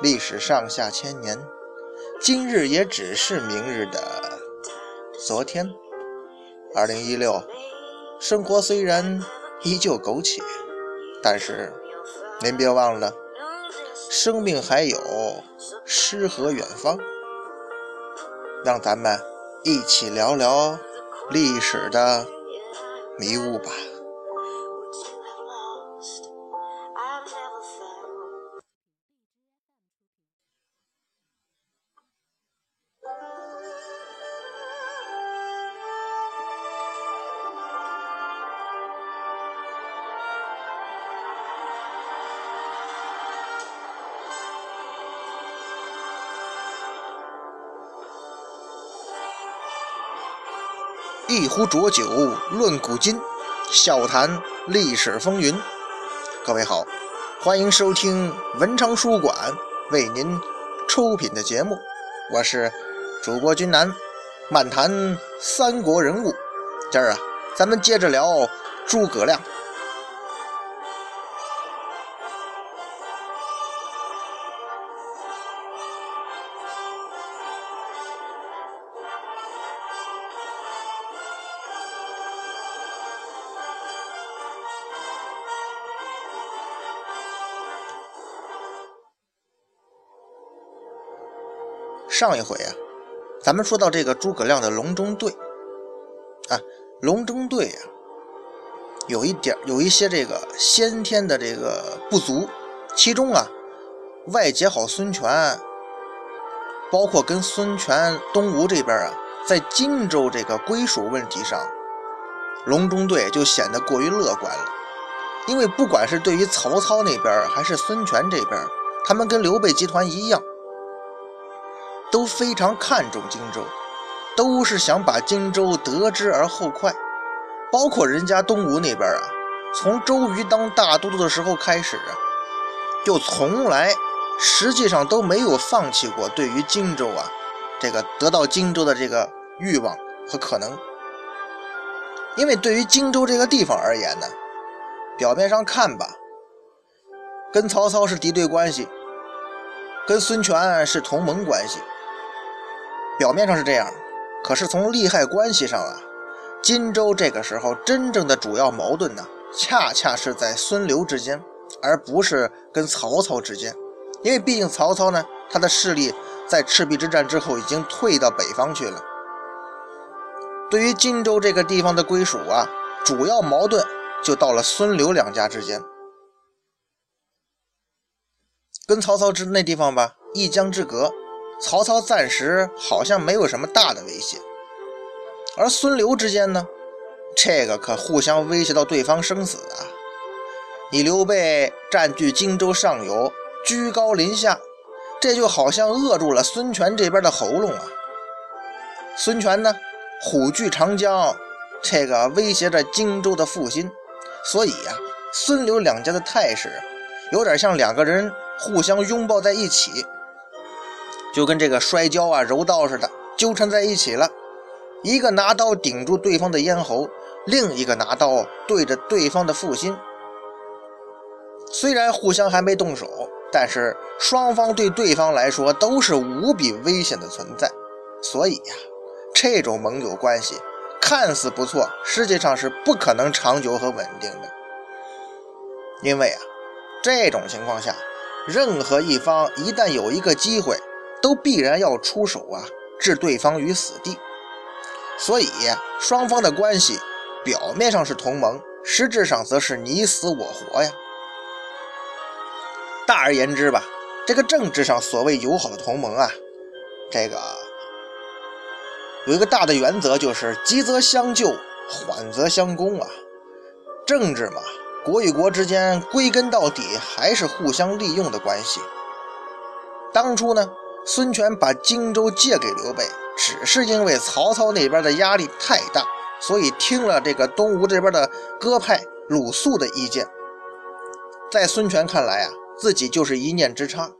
历史上下千年，今日也只是明日的昨天。二零一六，生活虽然依旧苟且，但是您别忘了，生命还有诗和远方。让咱们一起聊聊历史的迷雾吧。壶浊酒论古今，笑谈历史风云。各位好，欢迎收听文昌书馆为您出品的节目，我是主播君南，漫谈三国人物。今儿啊，咱们接着聊诸葛亮。上一回啊，咱们说到这个诸葛亮的隆中对啊，隆中对啊，有一点有一些这个先天的这个不足，其中啊，外结好孙权，包括跟孙权东吴这边啊，在荆州这个归属问题上，隆中对就显得过于乐观了，因为不管是对于曹操那边还是孙权这边，他们跟刘备集团一样。都非常看重荆州，都是想把荆州得之而后快。包括人家东吴那边啊，从周瑜当大都督的时候开始，就从来实际上都没有放弃过对于荆州啊这个得到荆州的这个欲望和可能。因为对于荆州这个地方而言呢，表面上看吧，跟曹操是敌对关系，跟孙权是同盟关系。表面上是这样，可是从利害关系上啊，荆州这个时候真正的主要矛盾呢，恰恰是在孙刘之间，而不是跟曹操之间。因为毕竟曹操呢，他的势力在赤壁之战之后已经退到北方去了。对于荆州这个地方的归属啊，主要矛盾就到了孙刘两家之间。跟曹操之那地方吧，一江之隔。曹操暂时好像没有什么大的威胁，而孙刘之间呢，这个可互相威胁到对方生死啊！你刘备占据荆州上游，居高临下，这就好像扼住了孙权这边的喉咙啊！孙权呢，虎踞长江，这个威胁着荆州的复兴，所以呀，孙刘两家的态势有点像两个人互相拥抱在一起。就跟这个摔跤啊、柔道似的，纠缠在一起了。一个拿刀顶住对方的咽喉，另一个拿刀对着对方的腹心。虽然互相还没动手，但是双方对对方来说都是无比危险的存在。所以呀，这种盟友关系看似不错，实际上是不可能长久和稳定的。因为啊，这种情况下，任何一方一旦有一个机会，都必然要出手啊，置对方于死地。所以双方的关系表面上是同盟，实质上则是你死我活呀。大而言之吧，这个政治上所谓友好的同盟啊，这个有一个大的原则，就是急则相救，缓则相攻啊。政治嘛，国与国之间归根到底还是互相利用的关系。当初呢？孙权把荆州借给刘备，只是因为曹操那边的压力太大，所以听了这个东吴这边的鸽派鲁肃的意见。在孙权看来啊，自己就是一念之差。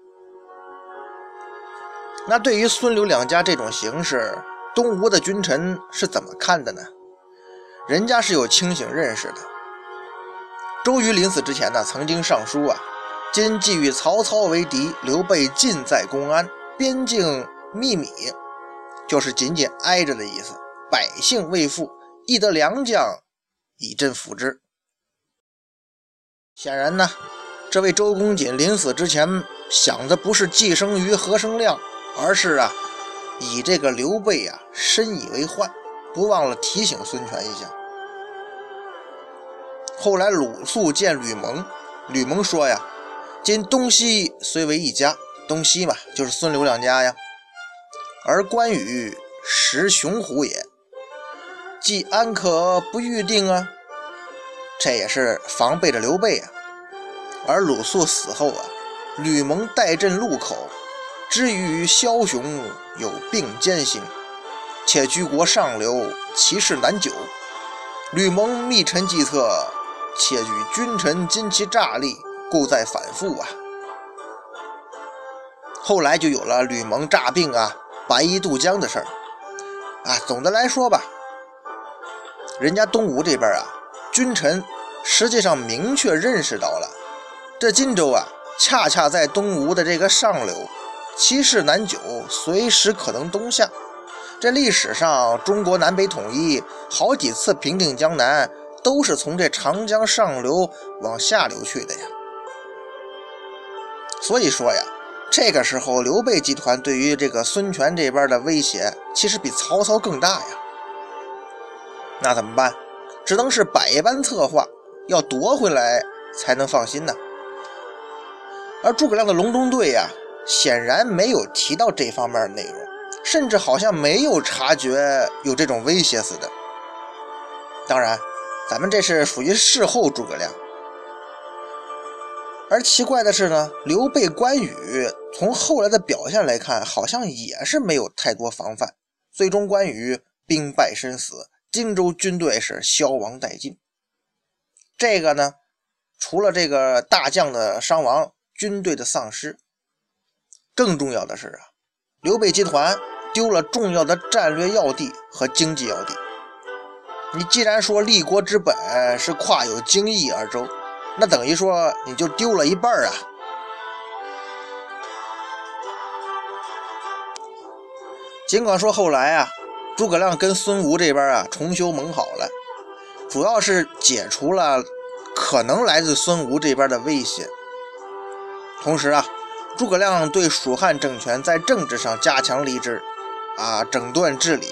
那对于孙刘两家这种形势，东吴的君臣是怎么看的呢？人家是有清醒认识的。周瑜临死之前呢，曾经上书啊：“今既与曹操为敌，刘备近在公安，边境秘密，就是紧紧挨着的意思。百姓未富，亦得良将以振抚之。”显然呢，这位周公瑾临死之前想的不是寄生于何生亮。而是啊，以这个刘备啊深以为患，不忘了提醒孙权一下。后来鲁肃见吕蒙，吕蒙说呀：“今东西虽为一家，东西嘛就是孙刘两家呀。而关羽识雄虎也，既安可不预定啊？这也是防备着刘备啊。而鲁肃死后啊，吕蒙代镇路口。”知与枭雄有并肩行，且居国上流，其势难久。吕蒙密臣计策，且举君臣今其诈力，故在反复啊。后来就有了吕蒙诈病啊、白衣渡江的事儿啊。总的来说吧，人家东吴这边啊，君臣实际上明确认识到了，这荆州啊，恰恰在东吴的这个上流。其势难久，随时可能东下。这历史上中国南北统一好几次平定江南，都是从这长江上流往下流去的呀。所以说呀，这个时候刘备集团对于这个孙权这边的威胁，其实比曹操更大呀。那怎么办？只能是百般策划，要夺回来才能放心呢。而诸葛亮的隆中对呀。显然没有提到这方面的内容，甚至好像没有察觉有这种威胁似的。当然，咱们这是属于事后诸葛亮。而奇怪的是呢，刘备、关羽从后来的表现来看，好像也是没有太多防范。最终，关羽兵败身死，荆州军队是消亡殆尽。这个呢，除了这个大将的伤亡，军队的丧失。更重要的是啊，刘备集团丢了重要的战略要地和经济要地。你既然说立国之本是跨有荆益而州，那等于说你就丢了一半啊。尽管说后来啊，诸葛亮跟孙吴这边啊重修盟好了，主要是解除了可能来自孙吴这边的威胁，同时啊。诸葛亮对蜀汉政权在政治上加强吏治，啊，整顿治理，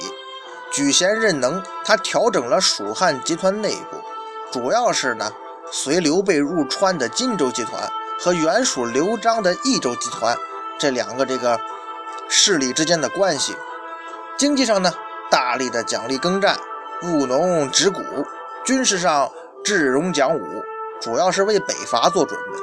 举贤任能。他调整了蜀汉集团内部，主要是呢，随刘备入川的荆州集团和原属刘璋的益州集团这两个这个势力之间的关系。经济上呢，大力的奖励耕战，务农植谷；军事上智勇讲武，主要是为北伐做准备。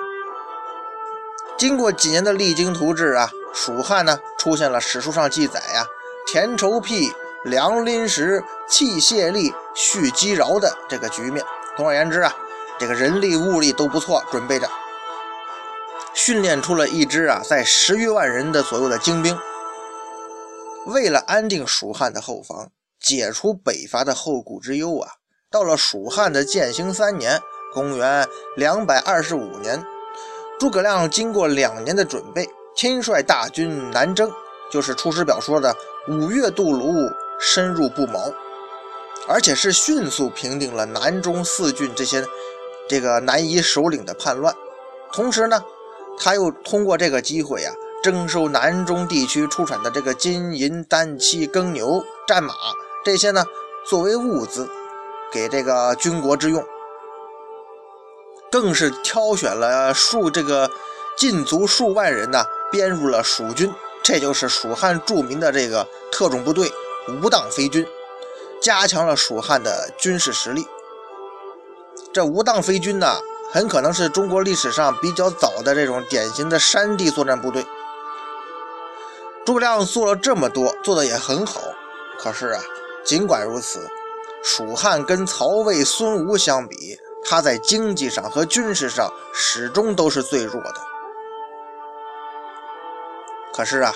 经过几年的励精图治啊，蜀汉呢出现了史书上记载呀，田畴辟、粮临时、器械力、蓄积饶的这个局面。总而言之啊，这个人力物力都不错，准备着训练出了一支啊，在十余万人的左右的精兵。为了安定蜀汉的后方，解除北伐的后顾之忧啊，到了蜀汉的建兴三年（公元两百二十五年）。诸葛亮经过两年的准备，亲率大军南征，就是《出师表》说的“五月渡泸，深入不毛”，而且是迅速平定了南中四郡这些这个南夷首领的叛乱。同时呢，他又通过这个机会啊，征收南中地区出产的这个金银丹漆耕牛战马这些呢，作为物资给这个军国之用。更是挑选了数这个禁足数万人呢，编入了蜀军，这就是蜀汉著名的这个特种部队无当飞军，加强了蜀汉的军事实力。这无当飞军呢，很可能是中国历史上比较早的这种典型的山地作战部队。诸葛亮做了这么多，做的也很好。可是啊，尽管如此，蜀汉跟曹魏、孙吴相比，他在经济上和军事上始终都是最弱的。可是啊，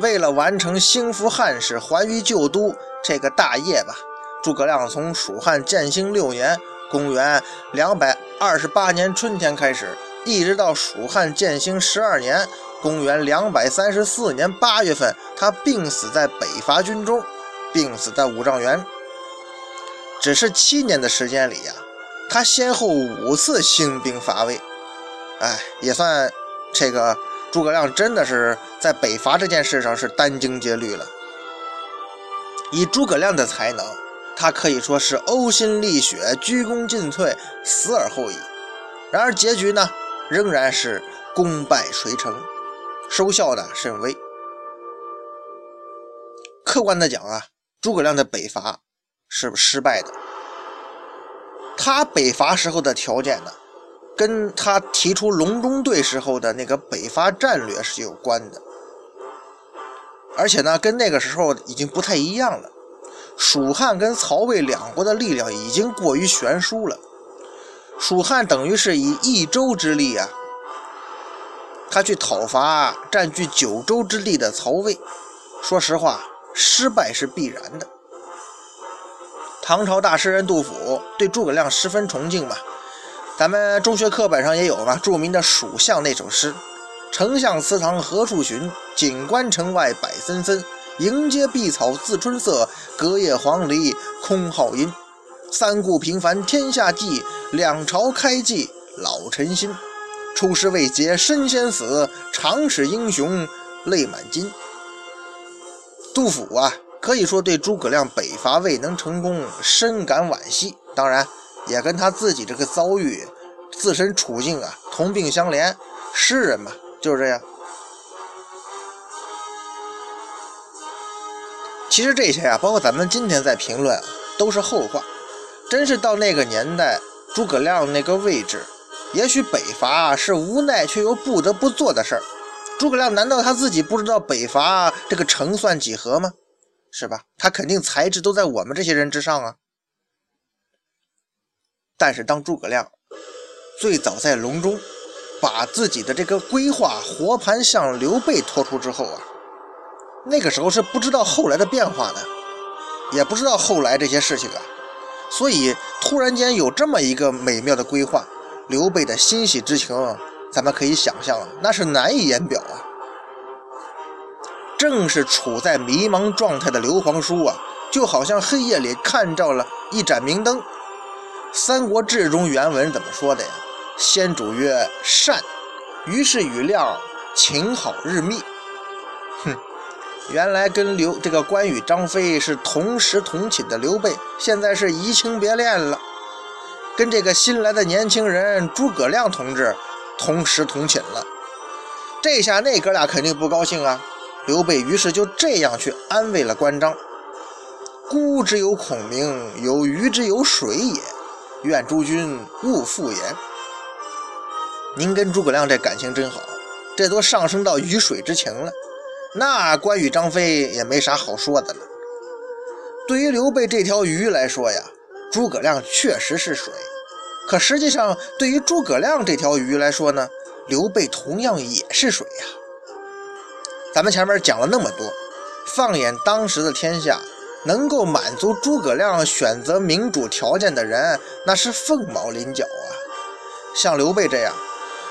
为了完成兴复汉室、还于旧都这个大业吧，诸葛亮从蜀汉建兴六年（公元228年春天）开始，一直到蜀汉建兴十二年。公元两百三十四年八月份，他病死在北伐军中，病死在五丈原。只是七年的时间里呀，他先后五次兴兵伐魏，哎，也算这个诸葛亮真的是在北伐这件事上是殚精竭虑了。以诸葛亮的才能，他可以说是呕心沥血、鞠躬尽瘁、死而后已。然而结局呢，仍然是功败垂成。收效的甚微。客观的讲啊，诸葛亮的北伐是失败的。他北伐时候的条件呢，跟他提出隆中对时候的那个北伐战略是有关的。而且呢，跟那个时候已经不太一样了。蜀汉跟曹魏两国的力量已经过于悬殊了。蜀汉等于是以一州之力啊。他去讨伐占据九州之地的曹魏，说实话，失败是必然的。唐朝大诗人杜甫对诸葛亮十分崇敬嘛，咱们中学课本上也有嘛，著名的《蜀相》那首诗：“丞相祠堂何处寻？锦官城外柏森森。迎接碧草自春色，隔叶黄鹂空好音。三顾平凡天下计，两朝开济老臣心。”出师未捷身先死，长使英雄泪满襟。杜甫啊，可以说对诸葛亮北伐未能成功深感惋惜，当然也跟他自己这个遭遇、自身处境啊同病相怜。诗人嘛，就是这样。其实这些啊，包括咱们今天在评论，都是后话。真是到那个年代，诸葛亮那个位置。也许北伐是无奈却又不得不做的事儿。诸葛亮难道他自己不知道北伐这个成算几何吗？是吧？他肯定才智都在我们这些人之上啊。但是当诸葛亮最早在隆中把自己的这个规划活盘向刘备托出之后啊，那个时候是不知道后来的变化的，也不知道后来这些事情啊，所以突然间有这么一个美妙的规划。刘备的欣喜之情，咱们可以想象，那是难以言表啊。正是处在迷茫状态的刘皇叔啊，就好像黑夜里看到了一盏明灯。《三国志》中原文怎么说的呀？先主曰：“善。”于是与亮情好日密。原来跟刘这个关羽、张飞是同时同寝的刘备，现在是移情别恋了。跟这个新来的年轻人诸葛亮同志同时同寝了，这下那哥俩肯定不高兴啊！刘备于是就这样去安慰了关张：“孤之有孔明，有鱼之有水也，愿诸君勿复言。”您跟诸葛亮这感情真好，这都上升到鱼水之情了。那关羽、张飞也没啥好说的了。对于刘备这条鱼来说呀。诸葛亮确实是水，可实际上对于诸葛亮这条鱼来说呢，刘备同样也是水呀。咱们前面讲了那么多，放眼当时的天下，能够满足诸葛亮选择明主条件的人，那是凤毛麟角啊。像刘备这样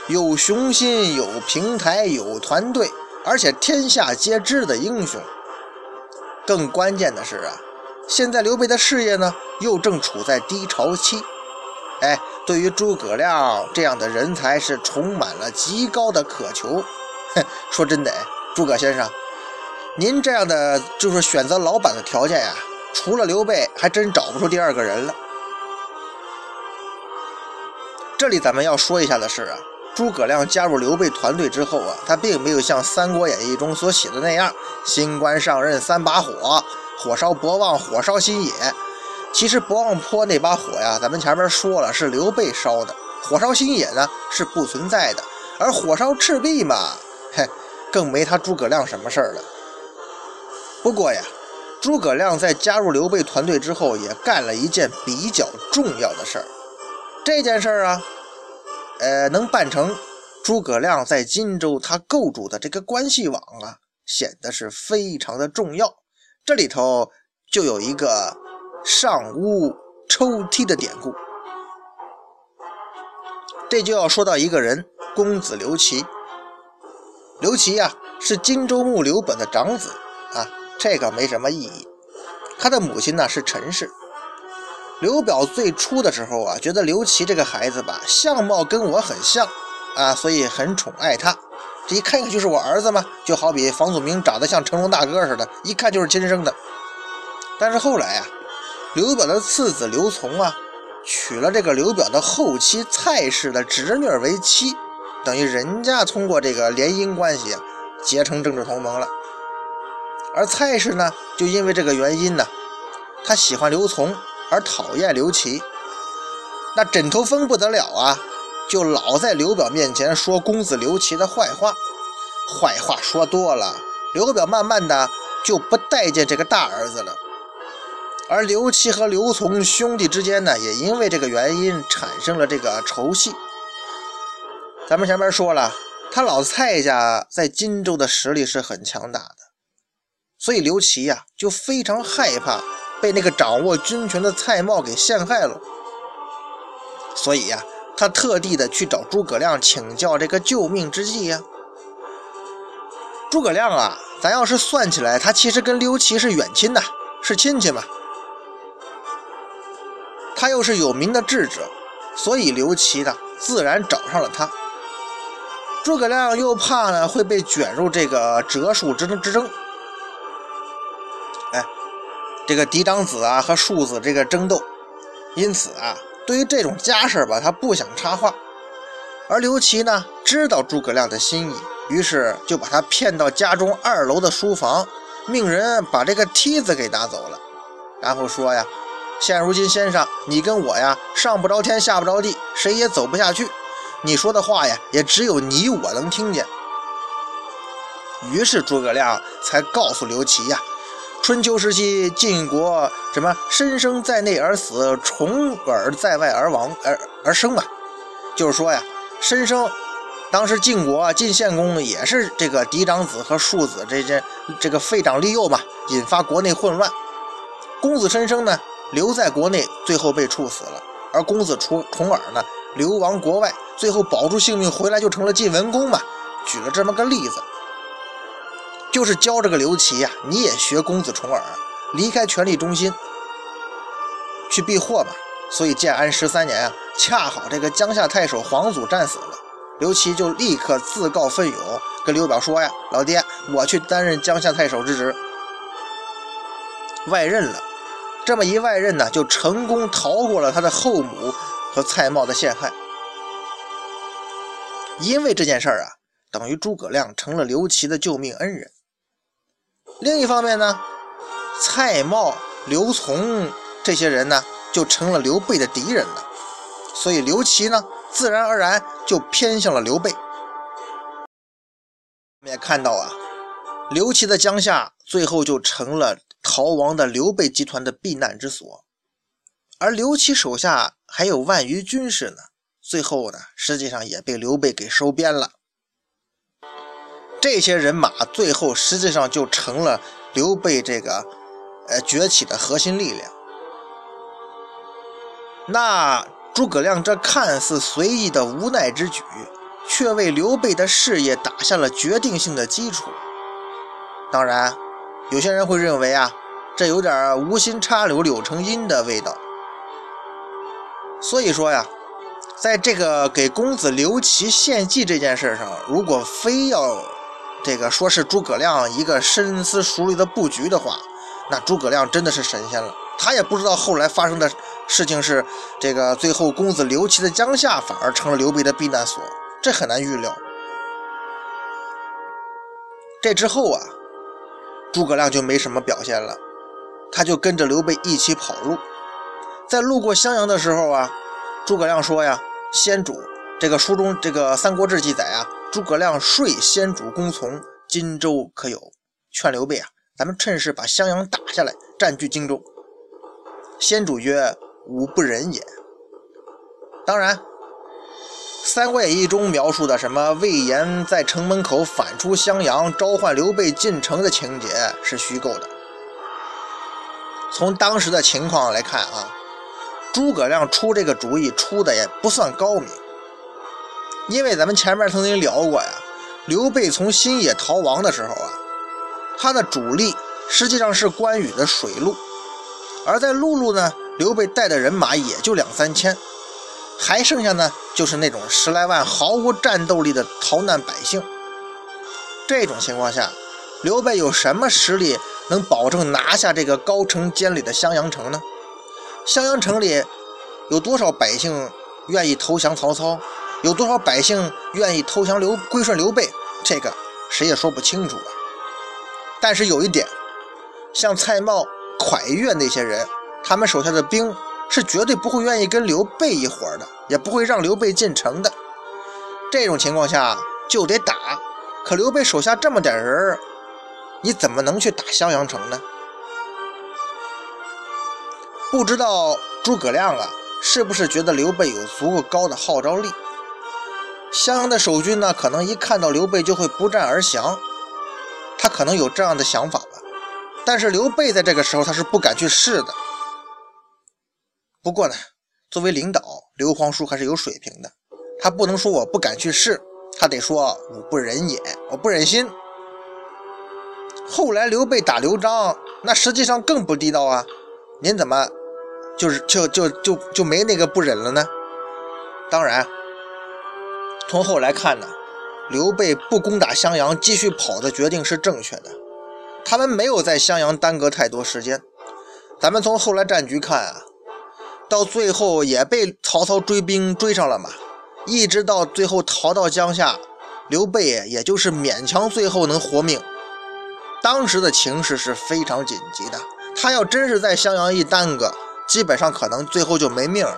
有雄心、有平台、有团队，而且天下皆知的英雄，更关键的是啊。现在刘备的事业呢，又正处在低潮期。哎，对于诸葛亮这样的人才，是充满了极高的渴求。哼，说真的，诸葛先生，您这样的就是选择老板的条件呀，除了刘备，还真找不出第二个人了。这里咱们要说一下的是啊，诸葛亮加入刘备团队之后啊，他并没有像《三国演义》中所写的那样，新官上任三把火。火烧博望，火烧新野。其实博望坡那把火呀，咱们前面说了是刘备烧的。火烧新野呢是不存在的，而火烧赤壁嘛，嘿，更没他诸葛亮什么事儿了。不过呀，诸葛亮在加入刘备团队之后，也干了一件比较重要的事儿。这件事儿啊，呃，能办成，诸葛亮在荆州他构筑的这个关系网啊，显得是非常的重要。这里头就有一个上屋抽梯的典故。这就要说到一个人，公子刘琦。刘琦呀，是荆州牧刘本的长子啊，这个没什么意义。他的母亲呢是陈氏。刘表最初的时候啊，觉得刘琦这个孩子吧，相貌跟我很像啊，所以很宠爱他。这一看看就是我儿子嘛，就好比房祖名长得像成龙大哥似的，一看就是亲生的。但是后来啊，刘表的次子刘琮啊。娶了这个刘表的后妻蔡氏的侄女为妻，等于人家通过这个联姻关系，结成政治同盟了。而蔡氏呢，就因为这个原因呢，他喜欢刘琮而讨厌刘琦。那枕头风不得了啊，就老在刘表面前说公子刘琦的坏话，坏话说多了，刘表慢慢的就不待见这个大儿子了。而刘琦和刘琮兄弟之间呢，也因为这个原因产生了这个仇隙。咱们前面说了，他老蔡家在荆州的实力是很强大的，所以刘琦呀就非常害怕被那个掌握军权的蔡瑁给陷害了。所以呀，他特地的去找诸葛亮请教这个救命之计呀。诸葛亮啊，咱要是算起来，他其实跟刘琦是远亲呐，是亲戚嘛。他又是有名的智者，所以刘琦呢自然找上了他。诸葛亮又怕呢会被卷入这个折数之争之争，这个嫡长子啊和庶子这个争斗，因此啊，对于这种家事吧，他不想插话。而刘琦呢知道诸葛亮的心意，于是就把他骗到家中二楼的书房，命人把这个梯子给拿走了，然后说呀。现如今，先生，你跟我呀，上不着天，下不着地，谁也走不下去。你说的话呀，也只有你我能听见。于是诸葛亮才告诉刘琦呀：“春秋时期晋国什么申生在内而死，重耳在外而亡而而生嘛。就是说呀，申生当时晋国晋献公也是这个嫡长子和庶子这些这个废长立幼嘛，引发国内混乱。公子申生呢？”留在国内，最后被处死了；而公子重重耳呢，流亡国外，最后保住性命回来，就成了晋文公嘛。举了这么个例子，就是教这个刘琦呀，你也学公子重耳，离开权力中心去避祸嘛。所以建安十三年啊，恰好这个江夏太守黄祖战死了，刘琦就立刻自告奋勇跟刘表说呀：“老爹，我去担任江夏太守之职，外任了。”这么一外任呢，就成功逃过了他的后母和蔡瑁的陷害。因为这件事儿啊，等于诸葛亮成了刘琦的救命恩人。另一方面呢，蔡瑁、刘琮这些人呢，就成了刘备的敌人了。所以刘琦呢，自然而然就偏向了刘备。我们也看到啊，刘琦的江夏最后就成了。逃亡的刘备集团的避难之所，而刘琦手下还有万余军士呢。最后呢，实际上也被刘备给收编了。这些人马最后实际上就成了刘备这个呃崛起的核心力量。那诸葛亮这看似随意的无奈之举，却为刘备的事业打下了决定性的基础。当然。有些人会认为啊，这有点无心插柳柳成荫的味道。所以说呀，在这个给公子刘琦献计这件事上，如果非要这个说是诸葛亮一个深思熟虑的布局的话，那诸葛亮真的是神仙了。他也不知道后来发生的事情是这个最后公子刘琦的江夏反而成了刘备的避难所，这很难预料。这之后啊。诸葛亮就没什么表现了，他就跟着刘备一起跑路。在路过襄阳的时候啊，诸葛亮说呀：“先主，这个书中这个《三国志》记载啊，诸葛亮率先主公从荆州可有？劝刘备啊，咱们趁势把襄阳打下来，占据荆州。先主曰：“吾不仁也。”当然，《三国演义》中描述的什么魏延在城门口反出襄阳，召唤刘备进城的情节是虚构的。从当时的情况来看啊，诸葛亮出这个主意出的也不算高明，因为咱们前面曾经聊过呀，刘备从新野逃亡的时候啊，他的主力实际上是关羽的水路。而在陆路呢，刘备带的人马也就两三千，还剩下呢就是那种十来万毫无战斗力的逃难百姓。这种情况下，刘备有什么实力能保证拿下这个高城坚垒的襄阳城呢？襄阳城里有多少百姓愿意投降曹操？有多少百姓愿意投降刘归顺刘备？这个谁也说不清楚啊。但是有一点，像蔡瑁。蒯越那些人，他们手下的兵是绝对不会愿意跟刘备一伙的，也不会让刘备进城的。这种情况下就得打，可刘备手下这么点人，你怎么能去打襄阳城呢？不知道诸葛亮啊，是不是觉得刘备有足够高的号召力？襄阳的守军呢，可能一看到刘备就会不战而降，他可能有这样的想法吧。但是刘备在这个时候他是不敢去试的。不过呢，作为领导，刘皇叔还是有水平的，他不能说我不敢去试，他得说我不忍也，我不忍心。后来刘备打刘璋，那实际上更不地道啊！您怎么就是就就就就没那个不忍了呢？当然，从后来看呢，刘备不攻打襄阳，继续跑的决定是正确的。他们没有在襄阳耽搁太多时间，咱们从后来战局看啊，到最后也被曹操追兵追上了嘛，一直到最后逃到江夏，刘备也就是勉强最后能活命。当时的情势是非常紧急的，他要真是在襄阳一耽搁，基本上可能最后就没命了。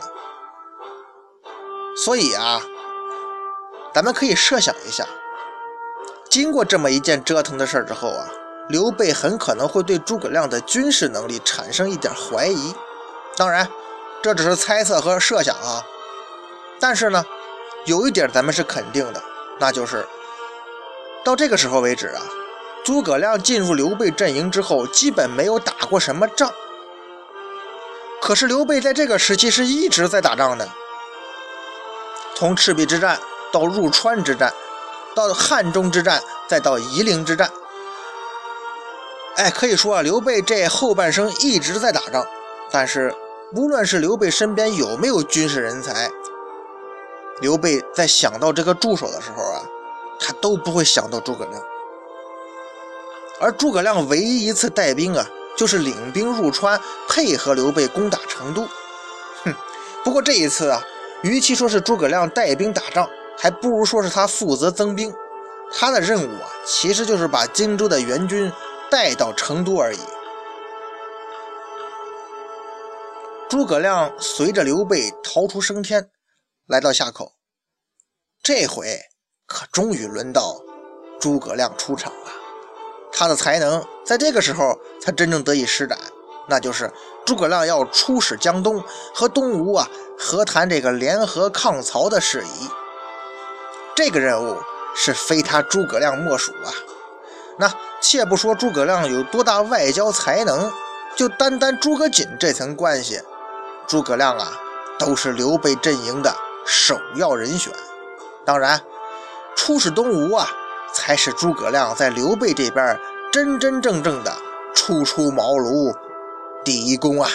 所以啊，咱们可以设想一下，经过这么一件折腾的事儿之后啊。刘备很可能会对诸葛亮的军事能力产生一点怀疑，当然，这只是猜测和设想啊。但是呢，有一点咱们是肯定的，那就是到这个时候为止啊，诸葛亮进入刘备阵营之后，基本没有打过什么仗。可是刘备在这个时期是一直在打仗的，从赤壁之战到入川之战，到汉中之战，再到夷陵之战。哎，可以说啊，刘备这后半生一直在打仗，但是无论是刘备身边有没有军事人才，刘备在想到这个助手的时候啊，他都不会想到诸葛亮。而诸葛亮唯一一次带兵啊，就是领兵入川，配合刘备攻打成都。哼，不过这一次啊，与其说是诸葛亮带兵打仗，还不如说是他负责增兵。他的任务啊，其实就是把荆州的援军。带到成都而已。诸葛亮随着刘备逃出升天，来到夏口。这回可终于轮到诸葛亮出场了。他的才能在这个时候才真正得以施展，那就是诸葛亮要出使江东，和东吴啊和谈这个联合抗曹的事宜。这个任务是非他诸葛亮莫属啊。那且不说诸葛亮有多大外交才能，就单单诸葛瑾这层关系，诸葛亮啊都是刘备阵营的首要人选。当然，出使东吴啊，才是诸葛亮在刘备这边真真正正的初出茅庐第一功啊。